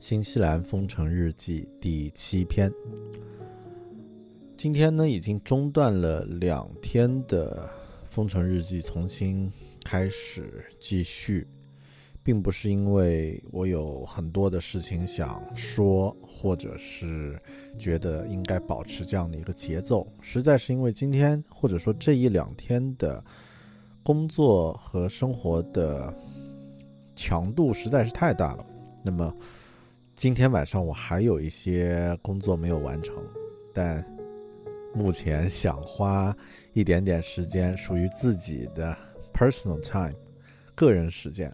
新西兰封城日记第七篇。今天呢，已经中断了两天的封城日记，重新开始继续，并不是因为我有很多的事情想说，或者是觉得应该保持这样的一个节奏，实在是因为今天或者说这一两天的工作和生活的强度实在是太大了。那么。今天晚上我还有一些工作没有完成，但目前想花一点点时间，属于自己的 personal time，个人时间，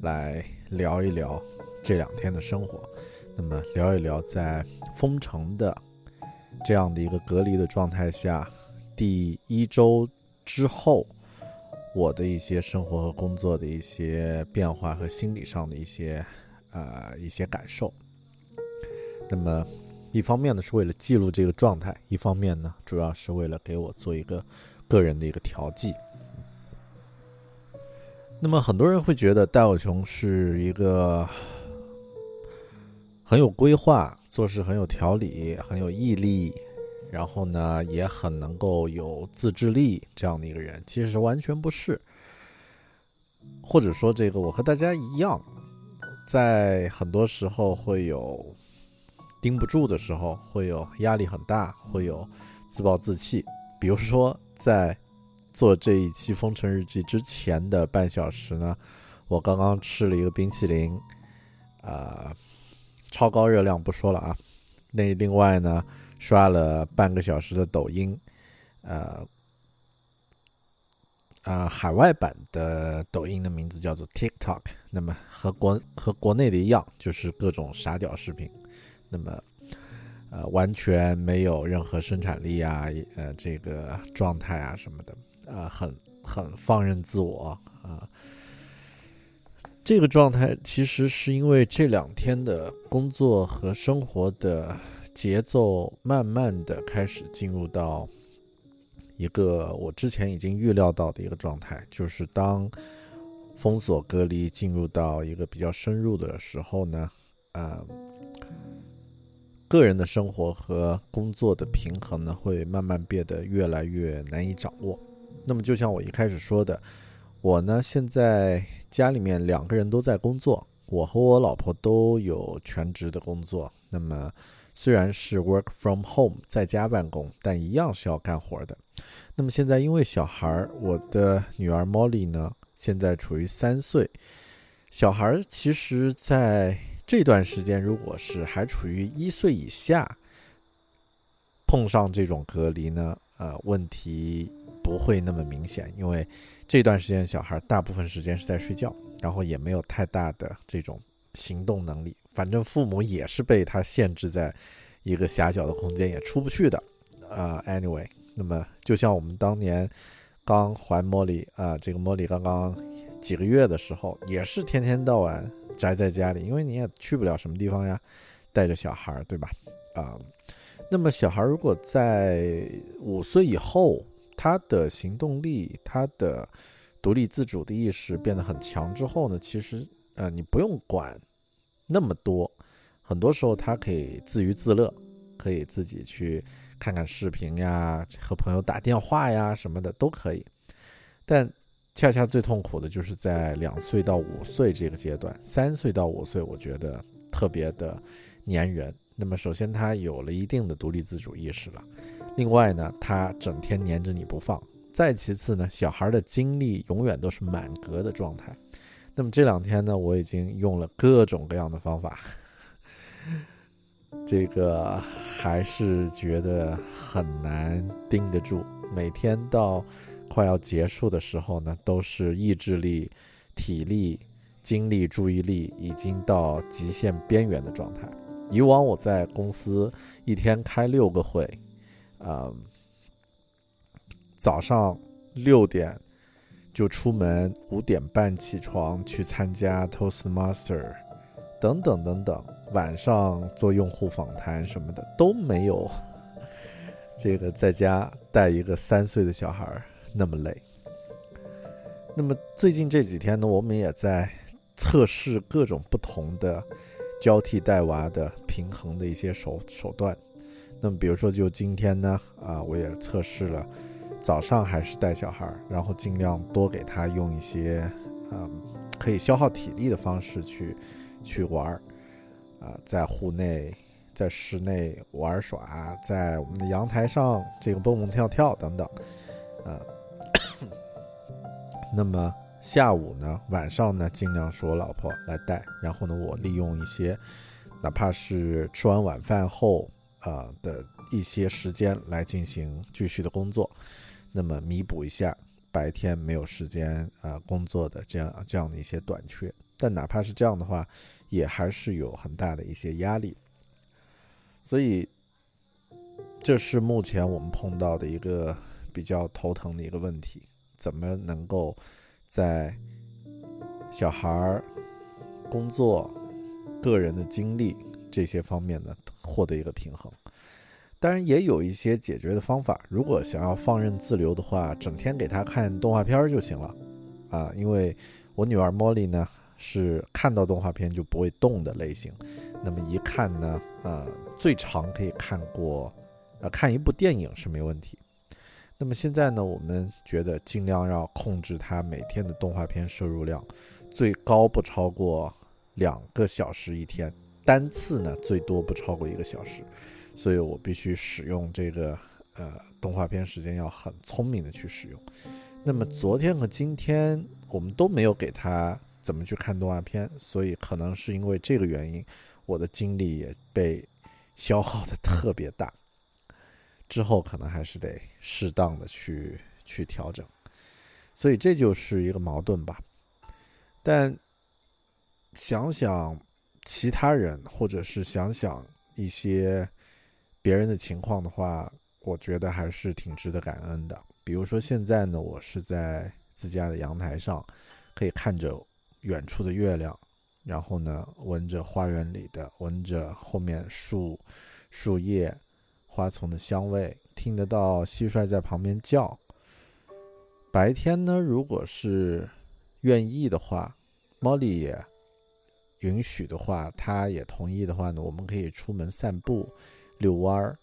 来聊一聊这两天的生活。那么聊一聊在封城的这样的一个隔离的状态下，第一周之后，我的一些生活和工作的一些变化和心理上的一些呃一些感受。那么，一方面呢是为了记录这个状态，一方面呢主要是为了给我做一个个人的一个调剂。那么很多人会觉得戴友琼是一个很有规划、做事很有条理、很有毅力，然后呢也很能够有自制力这样的一个人。其实完全不是，或者说这个我和大家一样，在很多时候会有。盯不住的时候，会有压力很大，会有自暴自弃。比如说，在做这一期《封城日记》之前的半小时呢，我刚刚吃了一个冰淇淋，啊，超高热量不说了啊。那另外呢，刷了半个小时的抖音，呃，啊，海外版的抖音的名字叫做 TikTok。那么和国和国内的一样，就是各种傻屌视频。那么，呃，完全没有任何生产力啊，呃，这个状态啊什么的，啊，很很放任自我啊。这个状态其实是因为这两天的工作和生活的节奏，慢慢的开始进入到一个我之前已经预料到的一个状态，就是当封锁隔离进入到一个比较深入的时候呢，啊。个人的生活和工作的平衡呢，会慢慢变得越来越难以掌握。那么，就像我一开始说的，我呢现在家里面两个人都在工作，我和我老婆都有全职的工作。那么，虽然是 work from home 在家办公，但一样是要干活的。那么现在因为小孩，我的女儿 Molly 呢，现在处于三岁，小孩其实在。这段时间，如果是还处于一岁以下，碰上这种隔离呢，呃，问题不会那么明显，因为这段时间小孩大部分时间是在睡觉，然后也没有太大的这种行动能力，反正父母也是被他限制在一个狭小的空间，也出不去的。啊，anyway，那么就像我们当年刚怀茉莉啊，这个茉莉刚刚几个月的时候，也是天天到晚。宅在家里，因为你也去不了什么地方呀，带着小孩儿，对吧？啊，那么小孩如果在五岁以后，他的行动力、他的独立自主的意识变得很强之后呢，其实呃，你不用管那么多，很多时候他可以自娱自乐，可以自己去看看视频呀，和朋友打电话呀什么的都可以，但。恰恰最痛苦的就是在两岁到五岁这个阶段，三岁到五岁，我觉得特别的粘人。那么首先他有了一定的独立自主意识了，另外呢，他整天黏着你不放。再其次呢，小孩的精力永远都是满格的状态。那么这两天呢，我已经用了各种各样的方法，这个还是觉得很难盯得住。每天到快要结束的时候呢，都是意志力、体力、精力、注意力已经到极限边缘的状态。以往我在公司一天开六个会，啊。早上六点就出门，五点半起床去参加 Toastmaster，等等等等。晚上做用户访谈什么的都没有，这个在家带一个三岁的小孩儿那么累。那么最近这几天呢，我们也在测试各种不同的交替带娃的平衡的一些手手段。那么比如说，就今天呢，啊，我也测试了。早上还是带小孩，然后尽量多给他用一些，嗯，可以消耗体力的方式去去玩儿，啊，在户内、在室内玩耍，在我们的阳台上这个蹦蹦跳跳等等，啊，那么下午呢、晚上呢，尽量是我老婆来带，然后呢，我利用一些，哪怕是吃完晚饭后啊的一些时间来进行继续的工作。那么弥补一下白天没有时间啊工作的这样这样的一些短缺，但哪怕是这样的话，也还是有很大的一些压力。所以，这是目前我们碰到的一个比较头疼的一个问题：怎么能够在小孩儿、工作、个人的经历这些方面呢获得一个平衡？当然也有一些解决的方法。如果想要放任自流的话，整天给他看动画片就行了，啊，因为我女儿茉莉呢是看到动画片就不会动的类型。那么一看呢，呃，最长可以看过，呃，看一部电影是没问题。那么现在呢，我们觉得尽量要控制她每天的动画片摄入量，最高不超过两个小时一天，单次呢最多不超过一个小时。所以我必须使用这个呃动画片时间要很聪明的去使用。那么昨天和今天我们都没有给他怎么去看动画片，所以可能是因为这个原因，我的精力也被消耗的特别大。之后可能还是得适当的去去调整。所以这就是一个矛盾吧。但想想其他人，或者是想想一些。别人的情况的话，我觉得还是挺值得感恩的。比如说现在呢，我是在自家的阳台上，可以看着远处的月亮，然后呢，闻着花园里的，闻着后面树、树叶、花丛的香味，听得到蟋蟀在旁边叫。白天呢，如果是愿意的话，猫莉也允许的话，他也同意的话呢，我们可以出门散步。遛弯儿，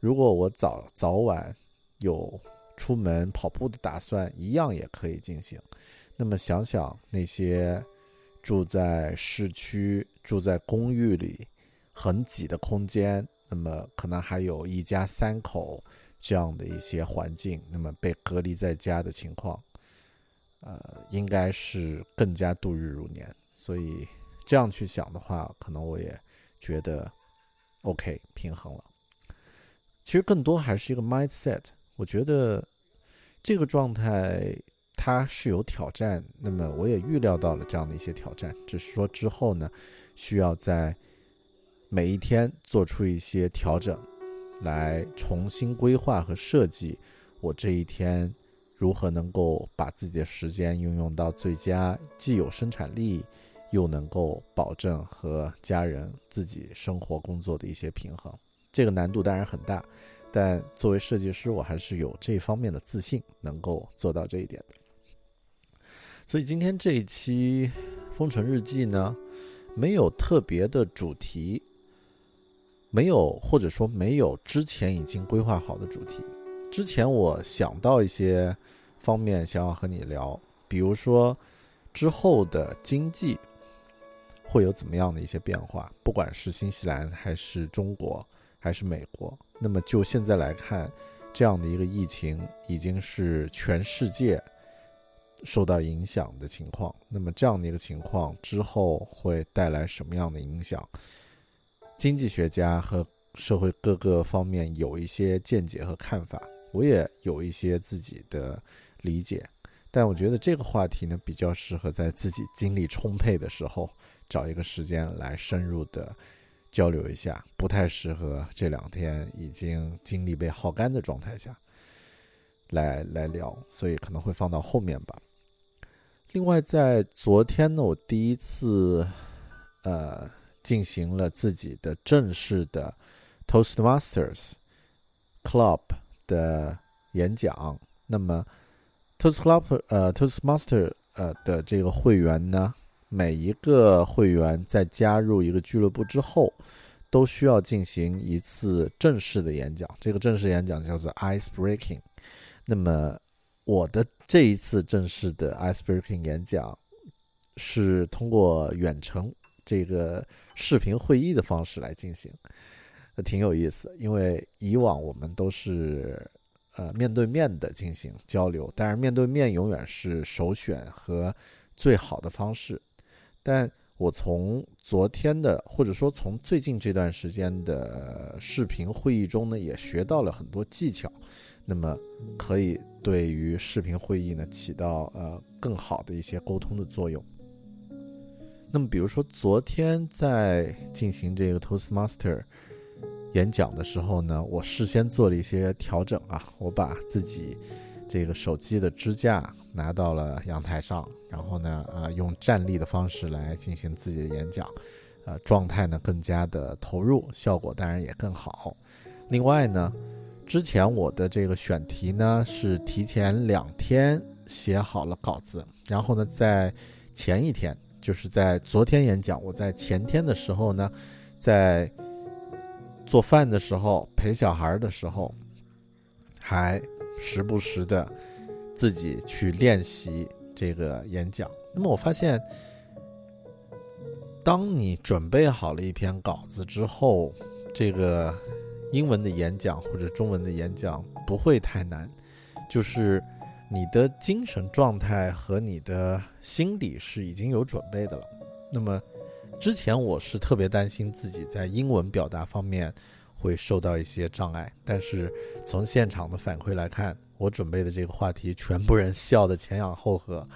如果我早早晚有出门跑步的打算，一样也可以进行。那么想想那些住在市区、住在公寓里很挤的空间，那么可能还有一家三口这样的一些环境，那么被隔离在家的情况，呃，应该是更加度日如年。所以这样去想的话，可能我也觉得。OK，平衡了。其实更多还是一个 mindset。我觉得这个状态它是有挑战，那么我也预料到了这样的一些挑战，只是说之后呢，需要在每一天做出一些调整，来重新规划和设计我这一天如何能够把自己的时间运用到最佳，既有生产力。又能够保证和家人、自己生活、工作的一些平衡，这个难度当然很大，但作为设计师，我还是有这方面的自信，能够做到这一点的。所以今天这一期《封城日记》呢，没有特别的主题，没有或者说没有之前已经规划好的主题。之前我想到一些方面想要和你聊，比如说之后的经济。会有怎么样的一些变化？不管是新西兰还是中国还是美国，那么就现在来看，这样的一个疫情已经是全世界受到影响的情况。那么这样的一个情况之后会带来什么样的影响？经济学家和社会各个方面有一些见解和看法，我也有一些自己的理解。但我觉得这个话题呢，比较适合在自己精力充沛的时候找一个时间来深入的交流一下，不太适合这两天已经精力被耗干的状态下来来聊，所以可能会放到后面吧。另外，在昨天呢，我第一次呃进行了自己的正式的 Toastmasters Club 的演讲，那么。Toastclub 呃，Toastmaster 呃的这个会员呢，每一个会员在加入一个俱乐部之后，都需要进行一次正式的演讲。这个正式演讲叫做 Ice Breaking。那么我的这一次正式的 Ice Breaking 演讲是通过远程这个视频会议的方式来进行，挺有意思。因为以往我们都是。呃，面对面的进行交流，但是面对面永远是首选和最好的方式。但我从昨天的，或者说从最近这段时间的视频会议中呢，也学到了很多技巧，那么可以对于视频会议呢起到呃更好的一些沟通的作用。那么，比如说昨天在进行这个 Toastmaster。演讲的时候呢，我事先做了一些调整啊，我把自己这个手机的支架拿到了阳台上，然后呢，呃，用站立的方式来进行自己的演讲，呃，状态呢更加的投入，效果当然也更好。另外呢，之前我的这个选题呢是提前两天写好了稿子，然后呢，在前一天，就是在昨天演讲，我在前天的时候呢，在。做饭的时候，陪小孩的时候，还时不时的自己去练习这个演讲。那么我发现，当你准备好了一篇稿子之后，这个英文的演讲或者中文的演讲不会太难，就是你的精神状态和你的心理是已经有准备的了。那么。之前我是特别担心自己在英文表达方面会受到一些障碍，但是从现场的反馈来看，我准备的这个话题全部人笑得前仰后合，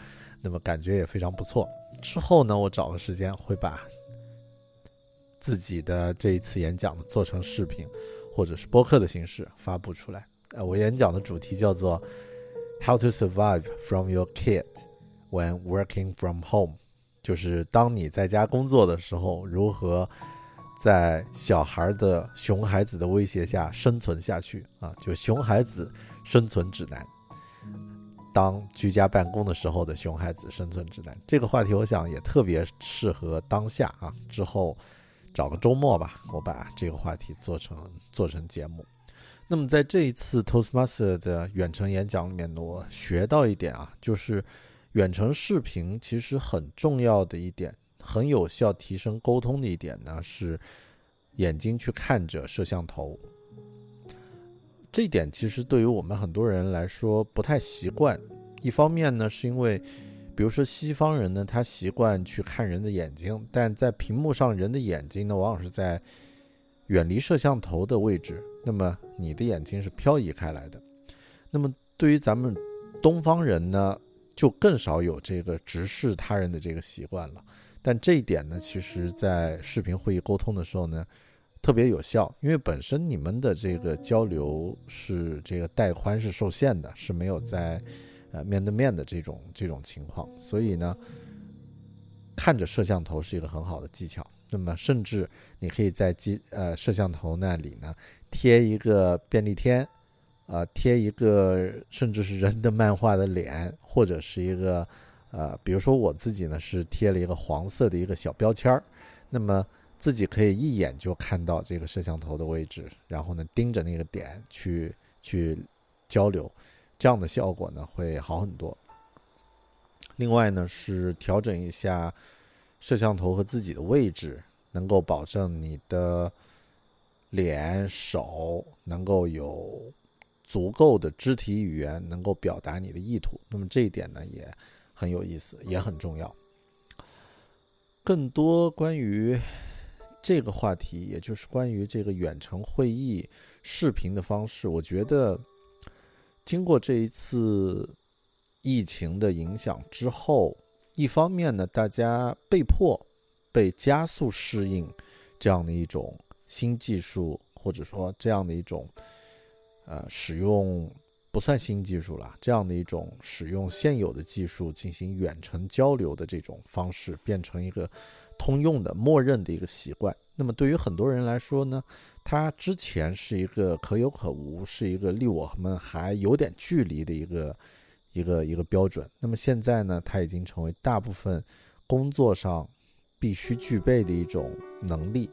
那么感觉也非常不错。之后呢，我找个时间会把自己的这一次演讲做成视频或者是播客的形式发布出来。呃，我演讲的主题叫做 “How to survive from your kid when working from home”。就是当你在家工作的时候，如何在小孩的熊孩子的威胁下生存下去啊？就熊孩子生存指南。当居家办公的时候的熊孩子生存指南，这个话题我想也特别适合当下啊。之后找个周末吧，我把这个话题做成做成节目。那么在这一次 Toastmaster 的远程演讲里面呢，我学到一点啊，就是。远程视频其实很重要的一点，很有效提升沟通的一点呢，是眼睛去看着摄像头。这一点其实对于我们很多人来说不太习惯。一方面呢，是因为，比如说西方人呢，他习惯去看人的眼睛，但在屏幕上人的眼睛呢，往往是在远离摄像头的位置，那么你的眼睛是漂移开来的。那么对于咱们东方人呢？就更少有这个直视他人的这个习惯了，但这一点呢，其实，在视频会议沟通的时候呢，特别有效，因为本身你们的这个交流是这个带宽是受限的，是没有在呃面对面的这种这种情况，所以呢，看着摄像头是一个很好的技巧。那么，甚至你可以在机呃摄像头那里呢贴一个便利贴。呃，贴一个甚至是人的漫画的脸，或者是一个，呃，比如说我自己呢是贴了一个黄色的一个小标签儿，那么自己可以一眼就看到这个摄像头的位置，然后呢盯着那个点去去交流，这样的效果呢会好很多。另外呢是调整一下摄像头和自己的位置，能够保证你的脸、手能够有足够的肢体语言，能够表达你的意图。那么这一点呢，也很有意思，也很重要。更多关于这个话题，也就是关于这个远程会议视频的方式，我觉得经过这一次。疫情的影响之后，一方面呢，大家被迫被加速适应这样的一种新技术，或者说这样的一种呃使用不算新技术了，这样的一种使用现有的技术进行远程交流的这种方式，变成一个通用的、默认的一个习惯。那么对于很多人来说呢，它之前是一个可有可无，是一个离我们还有点距离的一个。一个一个标准，那么现在呢，它已经成为大部分工作上必须具备的一种能力。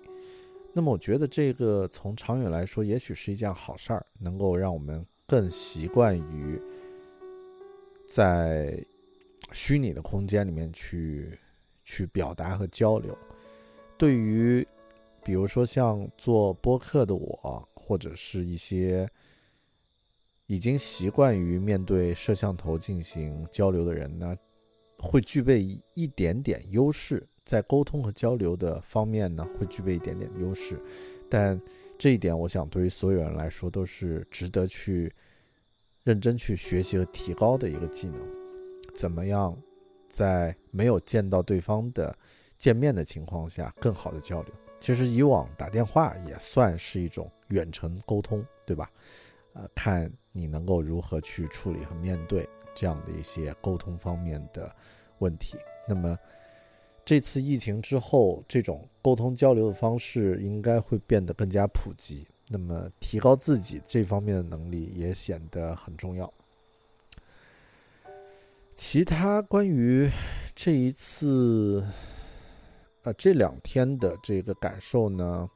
那么我觉得这个从长远来说，也许是一件好事儿，能够让我们更习惯于在虚拟的空间里面去去表达和交流。对于比如说像做播客的我，或者是一些。已经习惯于面对摄像头进行交流的人呢，会具备一点点优势，在沟通和交流的方面呢，会具备一点点优势。但这一点，我想对于所有人来说都是值得去认真去学习和提高的一个技能。怎么样在没有见到对方的见面的情况下，更好的交流？其实以往打电话也算是一种远程沟通，对吧？呃，看你能够如何去处理和面对这样的一些沟通方面的问题。那么，这次疫情之后，这种沟通交流的方式应该会变得更加普及。那么，提高自己这方面的能力也显得很重要。其他关于这一次，呃，这两天的这个感受呢，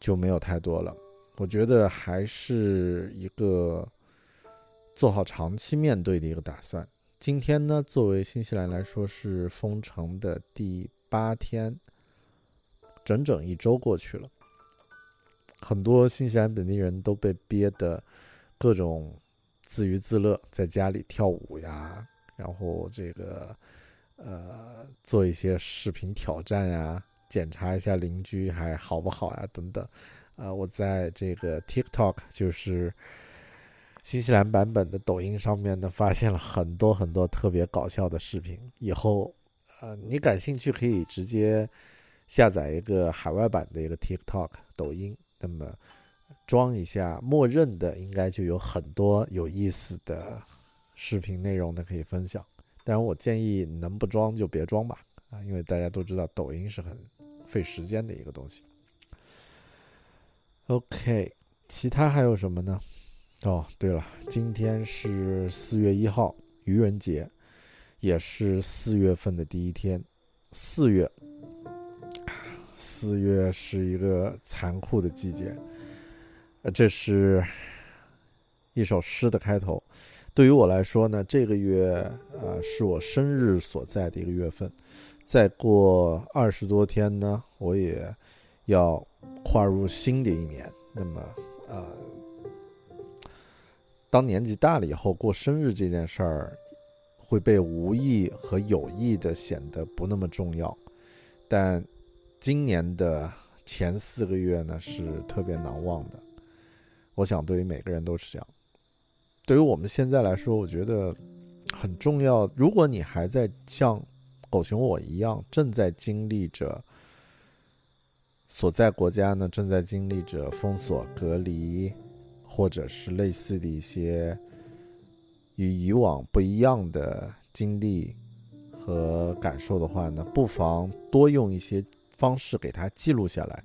就没有太多了。我觉得还是一个做好长期面对的一个打算。今天呢，作为新西兰来说是封城的第八天，整整一周过去了，很多新西兰本地人都被憋得各种自娱自乐，在家里跳舞呀，然后这个呃做一些视频挑战呀，检查一下邻居还好不好呀，等等。呃，我在这个 TikTok，就是新西兰版本的抖音上面呢，发现了很多很多特别搞笑的视频。以后，呃，你感兴趣可以直接下载一个海外版的一个 TikTok 抖音，那么装一下，默认的应该就有很多有意思的视频内容的可以分享。当然，我建议能不装就别装吧，啊，因为大家都知道抖音是很费时间的一个东西。OK，其他还有什么呢？哦，对了，今天是四月一号，愚人节，也是四月份的第一天。四月，四月是一个残酷的季节。呃，这是一首诗的开头。对于我来说呢，这个月呃是我生日所在的一个月份。再过二十多天呢，我也要。跨入新的一年，那么，呃，当年纪大了以后，过生日这件事儿会被无意和有意的显得不那么重要。但今年的前四个月呢，是特别难忘的。我想，对于每个人都是这样。对于我们现在来说，我觉得很重要。如果你还在像狗熊我一样，正在经历着。所在国家呢，正在经历着封锁、隔离，或者是类似的一些与以往不一样的经历和感受的话呢，不妨多用一些方式给它记录下来，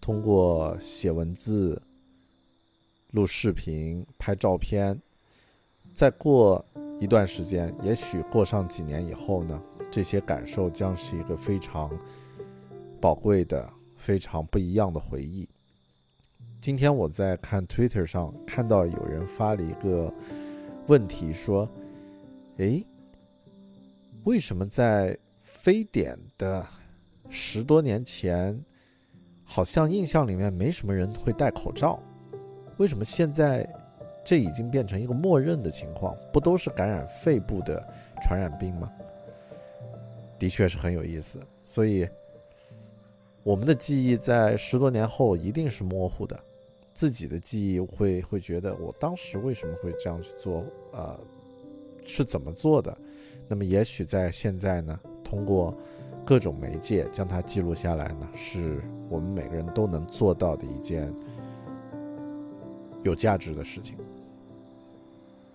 通过写文字、录视频、拍照片。再过一段时间，也许过上几年以后呢，这些感受将是一个非常宝贵的。非常不一样的回忆。今天我在看 Twitter 上看到有人发了一个问题，说：“诶，为什么在非典的十多年前，好像印象里面没什么人会戴口罩，为什么现在这已经变成一个默认的情况？不都是感染肺部的传染病吗？的确是很有意思，所以我们的记忆在十多年后一定是模糊的，自己的记忆会会觉得我当时为什么会这样去做，呃，是怎么做的？那么也许在现在呢，通过各种媒介将它记录下来呢，是我们每个人都能做到的一件有价值的事情。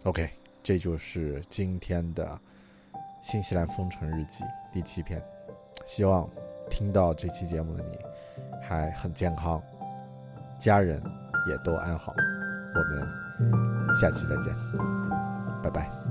OK，这就是今天的。新西兰封城日记第七篇，希望听到这期节目的你还很健康，家人也都安好。我们下期再见，拜拜。